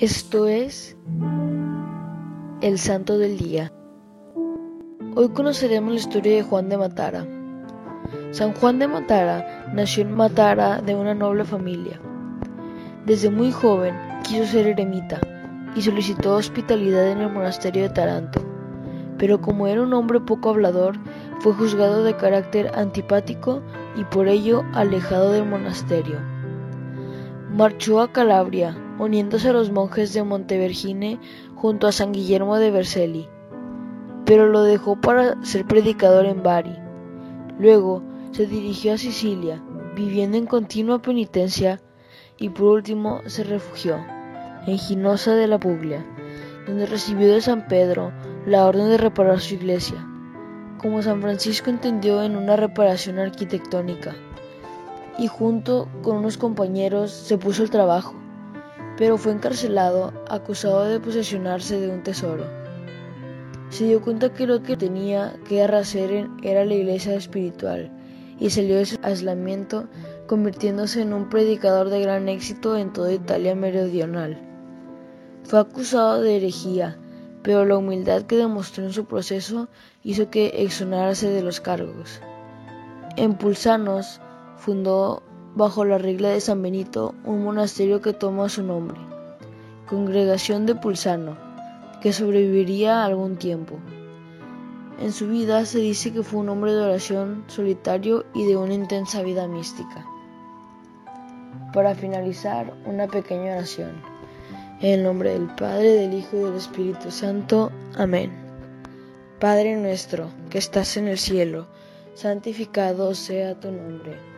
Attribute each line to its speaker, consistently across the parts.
Speaker 1: Esto es el Santo del Día. Hoy conoceremos la historia de Juan de Matara. San Juan de Matara nació en Matara de una noble familia. Desde muy joven quiso ser eremita y solicitó hospitalidad en el monasterio de Taranto, pero como era un hombre poco hablador, fue juzgado de carácter antipático y por ello alejado del monasterio. Marchó a Calabria, uniéndose a los monjes de Montevergine junto a San Guillermo de Vercelli, pero lo dejó para ser predicador en Bari. Luego se dirigió a Sicilia, viviendo en continua penitencia, y por último se refugió en Ginosa de la Puglia, donde recibió de San Pedro la orden de reparar su iglesia, como San Francisco entendió en una reparación arquitectónica, y junto con unos compañeros se puso al trabajo pero fue encarcelado acusado de posesionarse de un tesoro. Se dio cuenta que lo que tenía que hacer era la iglesia espiritual y salió de su aislamiento convirtiéndose en un predicador de gran éxito en toda Italia meridional. Fue acusado de herejía, pero la humildad que demostró en su proceso hizo que exonerase de los cargos. En Pulsanos fundó bajo la regla de San Benito, un monasterio que toma su nombre, Congregación de Pulsano, que sobreviviría algún tiempo. En su vida se dice que fue un hombre de oración solitario y de una intensa vida mística. Para finalizar, una pequeña oración. En el nombre del Padre, del Hijo y del Espíritu Santo. Amén. Padre nuestro, que estás en el cielo, santificado sea tu nombre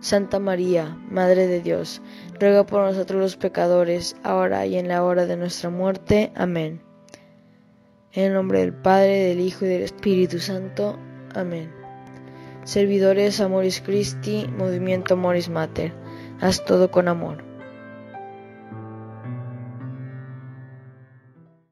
Speaker 1: Santa María, Madre de Dios, ruega por nosotros los pecadores, ahora y en la hora de nuestra muerte. Amén. En el nombre del Padre, del Hijo y del Espíritu Santo. Amén. Servidores Amoris Christi, Movimiento Amoris Mater. Haz todo con amor.